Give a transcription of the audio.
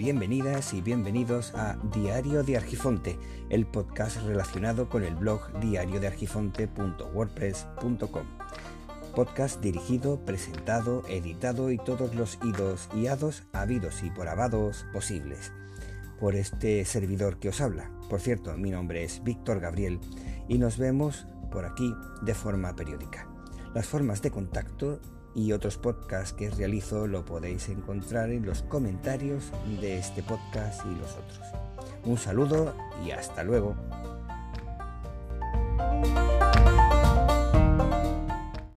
bienvenidas y bienvenidos a Diario de Argifonte, el podcast relacionado con el blog diariodeargifonte.wordpress.com. Podcast dirigido, presentado, editado y todos los idos y hados habidos y por habados posibles por este servidor que os habla. Por cierto, mi nombre es Víctor Gabriel y nos vemos por aquí de forma periódica. Las formas de contacto y otros podcasts que realizo lo podéis encontrar en los comentarios de este podcast y los otros. Un saludo y hasta luego.